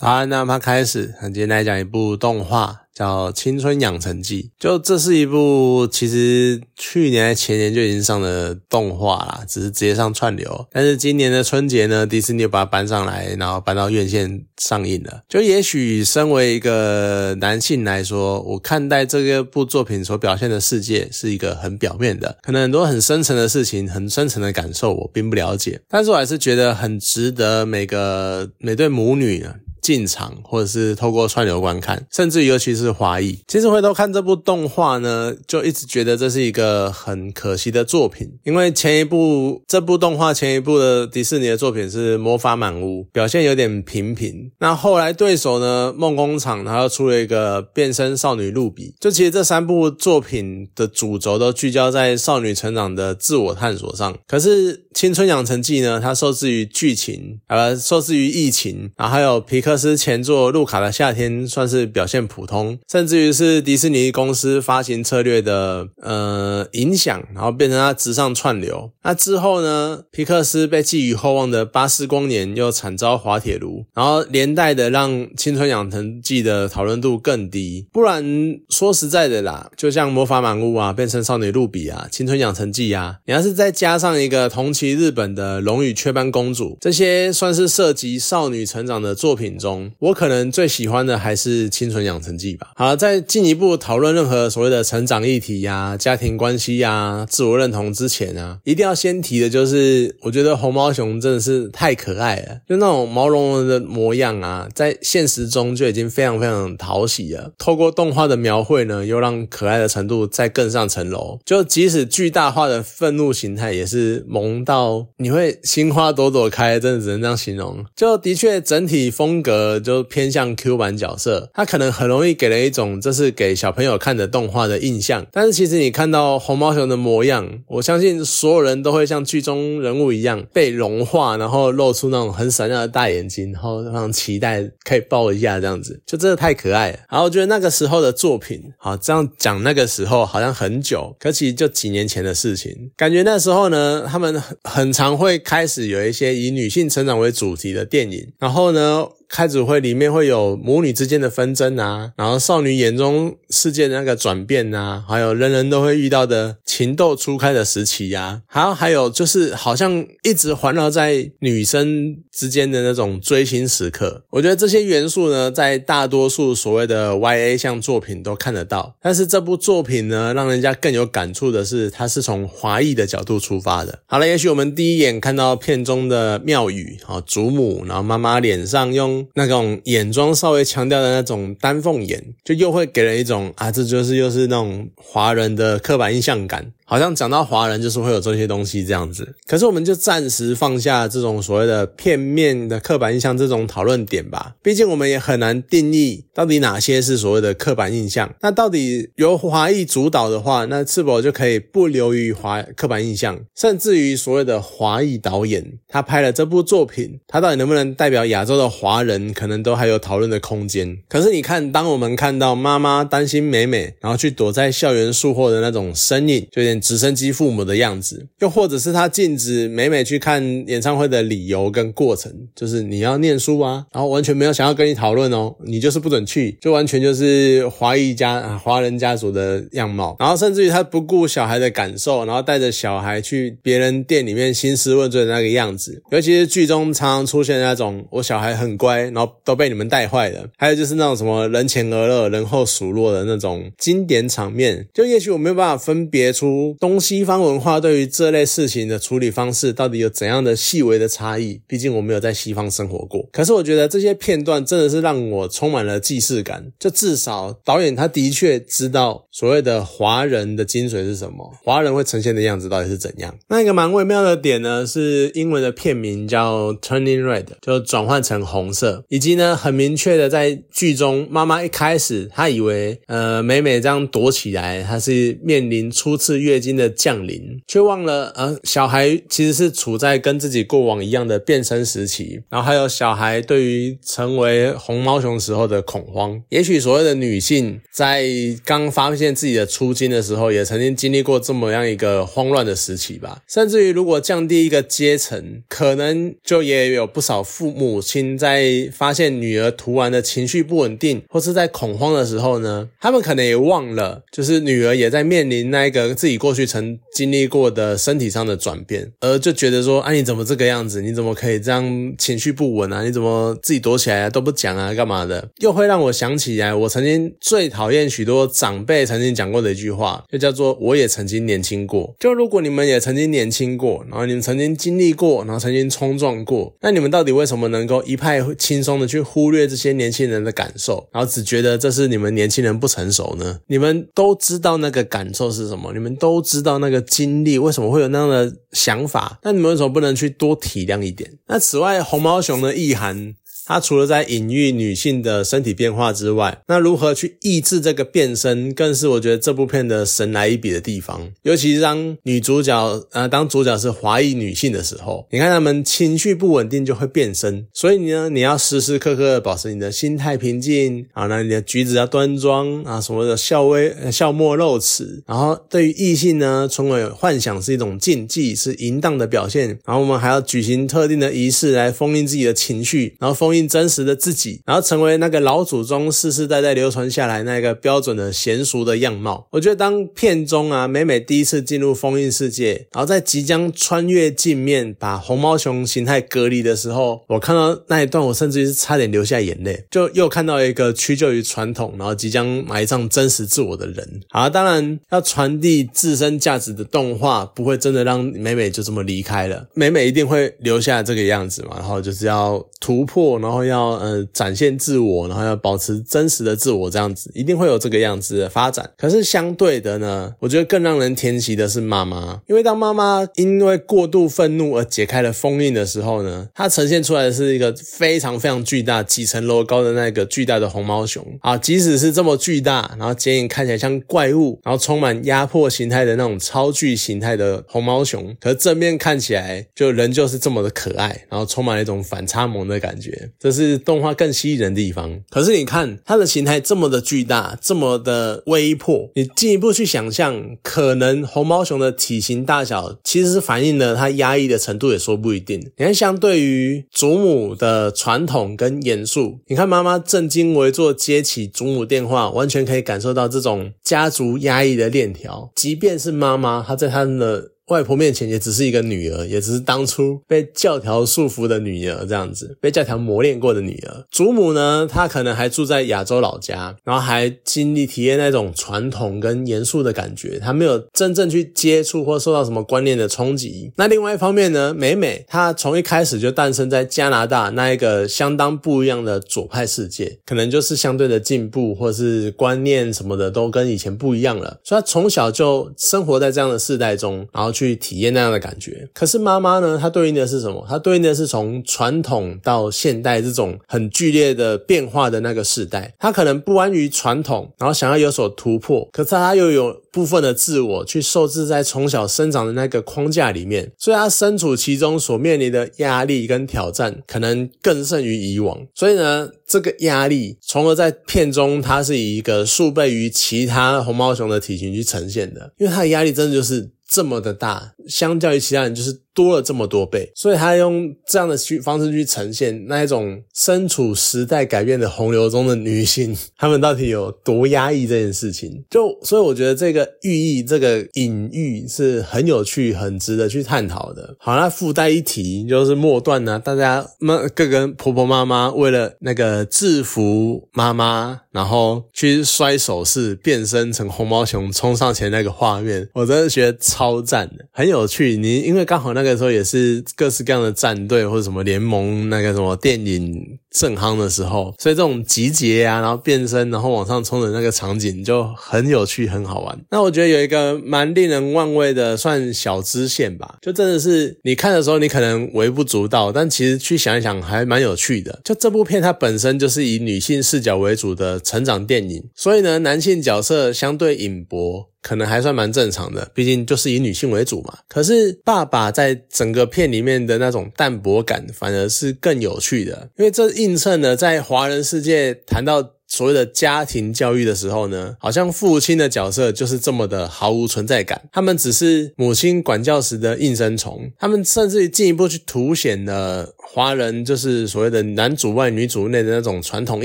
好，那我们开始，今天来讲一部动画。叫《青春养成记》，就这是一部其实去年前年就已经上的动画啦，只是直接上串流。但是今年的春节呢，迪士尼又把它搬上来，然后搬到院线上映了。就也许身为一个男性来说，我看待这个部作品所表现的世界是一个很表面的，可能很多很深层的事情、很深层的感受我并不了解。但是我还是觉得很值得每个每对母女。进场，或者是透过串流观看，甚至尤其是华裔。其实回头看这部动画呢，就一直觉得这是一个很可惜的作品，因为前一部这部动画前一部的迪士尼的作品是《魔法满屋》，表现有点平平。那后来对手呢，梦工厂，他又出了一个变身少女露比。就其实这三部作品的主轴都聚焦在少女成长的自我探索上。可是《青春养成记》呢，它受制于剧情，呃，受制于疫情，然后还有皮克。斯前作《路卡的夏天》算是表现普通，甚至于是迪士尼公司发行策略的呃影响，然后变成它直上串流。那之后呢，皮克斯被寄予厚望的《巴斯光年》又惨遭滑铁卢，然后连带的让《青春养成记》的讨论度更低。不然说实在的啦，就像《魔法满屋》啊，变成少女露比啊，《青春养成记》啊，你要是再加上一个同期日本的《龙与雀斑公主》，这些算是涉及少女成长的作品中。我可能最喜欢的还是《清纯养成记》吧。好，在进一步讨论任何所谓的成长议题呀、家庭关系呀、自我认同之前啊，一定要先提的就是，我觉得红毛熊真的是太可爱了，就那种毛茸茸的模样啊，在现实中就已经非常非常讨喜了。透过动画的描绘呢，又让可爱的程度再更上层楼。就即使巨大化的愤怒形态，也是萌到你会心花朵朵开，真的只能这样形容。就的确整体风格。呃，就偏向 Q 版角色，他可能很容易给人一种这是给小朋友看的动画的印象。但是其实你看到红毛熊的模样，我相信所有人都会像剧中人物一样被融化，然后露出那种很闪亮的大眼睛，然后非常期待可以抱一下这样子，就真的太可爱了。然后我觉得那个时候的作品，好这样讲，那个时候好像很久，可其实就几年前的事情。感觉那时候呢，他们很常会开始有一些以女性成长为主题的电影，然后呢。开组会里面会有母女之间的纷争啊，然后少女眼中世界的那个转变啊，还有人人都会遇到的情窦初开的时期呀，还有还有就是好像一直环绕在女生之间的那种追星时刻。我觉得这些元素呢，在大多数所谓的 YA 向作品都看得到，但是这部作品呢，让人家更有感触的是，它是从华裔的角度出发的。好了，也许我们第一眼看到片中的妙宇，啊祖母，然后妈妈脸上用。那种眼妆稍微强调的那种丹凤眼，就又会给人一种啊，这就是又是那种华人的刻板印象感。好像讲到华人就是会有这些东西这样子，可是我们就暂时放下这种所谓的片面的刻板印象这种讨论点吧。毕竟我们也很难定义到底哪些是所谓的刻板印象。那到底由华裔主导的话，那是否就可以不流于华刻板印象？甚至于所谓的华裔导演他拍了这部作品，他到底能不能代表亚洲的华人，可能都还有讨论的空间。可是你看，当我们看到妈妈担心美美，然后去躲在校园树后的那种身影，就有点。直升机父母的样子，又或者是他禁止美美去看演唱会的理由跟过程，就是你要念书啊，然后完全没有想要跟你讨论哦，你就是不准去，就完全就是华裔家华人家族的样貌，然后甚至于他不顾小孩的感受，然后带着小孩去别人店里面兴师问罪的那个样子，尤其是剧中常常出现那种我小孩很乖，然后都被你们带坏了，还有就是那种什么人前而乐人后数落的那种经典场面，就也许我没有办法分别出。东西方文化对于这类事情的处理方式到底有怎样的细微的差异？毕竟我没有在西方生活过。可是我觉得这些片段真的是让我充满了既视感。就至少导演他的确知道所谓的华人的精髓是什么，华人会呈现的样子到底是怎样。那一个蛮微妙的点呢，是英文的片名叫 Turning Red，就转换成红色，以及呢很明确的在剧中，妈妈一开始她以为呃美美这样躲起来，她是面临初次月。经的降临，却忘了呃，小孩其实是处在跟自己过往一样的变身时期，然后还有小孩对于成为红毛熊时候的恐慌。也许所谓的女性在刚发现自己的初经的时候，也曾经经历过这么样一个慌乱的时期吧。甚至于，如果降低一个阶层，可能就也有不少父母亲在发现女儿突然的情绪不稳定，或是在恐慌的时候呢，他们可能也忘了，就是女儿也在面临那一个自己过过去曾经历过的身体上的转变，而就觉得说，啊，你怎么这个样子？你怎么可以这样情绪不稳啊？你怎么自己躲起来都不讲啊？干嘛的？又会让我想起来，我曾经最讨厌许多长辈曾经讲过的一句话，就叫做“我也曾经年轻过”。就如果你们也曾经年轻过，然后你们曾经经历过，然后曾经冲撞过，那你们到底为什么能够一派轻松的去忽略这些年轻人的感受，然后只觉得这是你们年轻人不成熟呢？你们都知道那个感受是什么，你们都知道那个经历为什么会有那样的想法，那你们为什么不能去多体谅一点？那此外，红毛熊的意涵。它除了在隐喻女性的身体变化之外，那如何去抑制这个变身，更是我觉得这部片的神来一笔的地方。尤其是当女主角，呃，当主角是华裔女性的时候，你看她们情绪不稳定就会变身，所以呢，你要时时刻刻保持你的心态平静啊，那你的举止要端庄啊，什么的笑微笑莫露齿，然后对于异性呢，从为幻想是一种禁忌，是淫荡的表现，然后我们还要举行特定的仪式来封印自己的情绪，然后封印。真实的自己，然后成为那个老祖宗世世代代流传下来那个标准的娴熟的样貌。我觉得当片中啊美美第一次进入封印世界，然后在即将穿越镜面把红毛熊形态隔离的时候，我看到那一段，我甚至于是差点流下眼泪。就又看到一个屈就于传统，然后即将埋葬真实自我的人。好，当然要传递自身价值的动画，不会真的让美美就这么离开了。美美一定会留下这个样子嘛，然后就是要突破。然后要呃展现自我，然后要保持真实的自我，这样子一定会有这个样子的发展。可是相对的呢，我觉得更让人甜惜的是妈妈，因为当妈妈因为过度愤怒而解开了封印的时候呢，它呈现出来的是一个非常非常巨大、几层楼高的那个巨大的红毛熊啊！即使是这么巨大，然后剪影看起来像怪物，然后充满压迫形态的那种超巨形态的红毛熊，可是正面看起来就仍旧是这么的可爱，然后充满了一种反差萌的感觉。这是动画更吸引人的地方。可是你看它的形态这么的巨大，这么的微破，你进一步去想象，可能红毛熊的体型大小其实是反映了它压抑的程度，也说不一定。你看，相对于祖母的传统跟严肃，你看妈妈正襟危坐接起祖母电话，完全可以感受到这种家族压抑的链条。即便是妈妈，她在她的。外婆面前也只是一个女儿，也只是当初被教条束缚的女儿，这样子被教条磨练过的女儿。祖母呢，她可能还住在亚洲老家，然后还经历体验那种传统跟严肃的感觉，她没有真正去接触或受到什么观念的冲击。那另外一方面呢，美美她从一开始就诞生在加拿大那一个相当不一样的左派世界，可能就是相对的进步或是观念什么的都跟以前不一样了，所以她从小就生活在这样的世代中，然后。去体验那样的感觉，可是妈妈呢？她对应的是什么？她对应的是从传统到现代这种很剧烈的变化的那个时代。她可能不安于传统，然后想要有所突破，可是她又有部分的自我去受制在从小生长的那个框架里面，所以她身处其中所面临的压力跟挑战，可能更胜于以往。所以呢，这个压力，从而在片中，它是以一个数倍于其他红毛熊的体型去呈现的，因为它的压力真的就是。这么的大，相较于其他人，就是。多了这么多倍，所以他用这样的去方式去呈现那一种身处时代改变的洪流中的女性，她们到底有多压抑这件事情。就所以我觉得这个寓意、这个隐喻是很有趣、很值得去探讨的。好，那附带一提就是末段呢，大家妈各个婆婆妈妈为了那个制服妈妈，然后去摔手势，变身成红毛熊冲上前那个画面，我真的觉得超赞的，很有趣。你因为刚好那个。那时候也是各式各样的战队或者什么联盟，那个什么电影正夯的时候，所以这种集结啊，然后变身，然后往上冲的那个场景就很有趣，很好玩。那我觉得有一个蛮令人玩味的，算小支线吧，就真的是你看的时候，你可能微不足道，但其实去想一想，还蛮有趣的。就这部片它本身就是以女性视角为主的成长电影，所以呢，男性角色相对隐薄。可能还算蛮正常的，毕竟就是以女性为主嘛。可是爸爸在整个片里面的那种淡薄感，反而是更有趣的，因为这映衬了在华人世界谈到所谓的家庭教育的时候呢，好像父亲的角色就是这么的毫无存在感，他们只是母亲管教时的应声虫，他们甚至于进一步去凸显了。华人就是所谓的男主外女主内的那种传统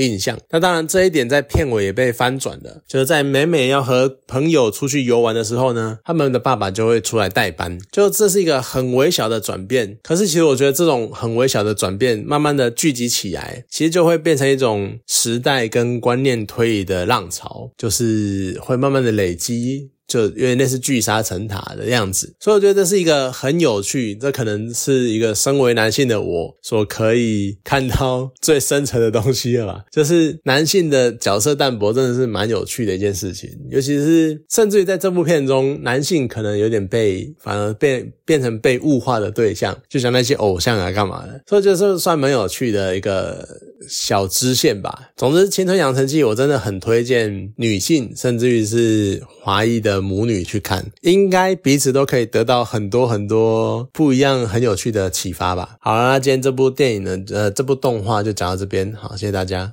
印象，那当然这一点在片尾也被翻转了，就是在每每要和朋友出去游玩的时候呢，他们的爸爸就会出来代班，就这是一个很微小的转变。可是其实我觉得这种很微小的转变，慢慢的聚集起来，其实就会变成一种时代跟观念推移的浪潮，就是会慢慢的累积。就因为那是聚沙成塔的样子，所以我觉得这是一个很有趣，这可能是一个身为男性的我所可以看到最深层的东西了吧。就是男性的角色淡薄真的是蛮有趣的一件事情，尤其是甚至于在这部片中，男性可能有点被反而变变成被物化的对象，就像那些偶像啊干嘛的，所以就是算蛮有趣的一个小支线吧。总之，《青春养成记》我真的很推荐女性，甚至于是华裔的。母女去看，应该彼此都可以得到很多很多不一样、很有趣的启发吧。好啦，那今天这部电影呢，呃，这部动画就讲到这边，好，谢谢大家。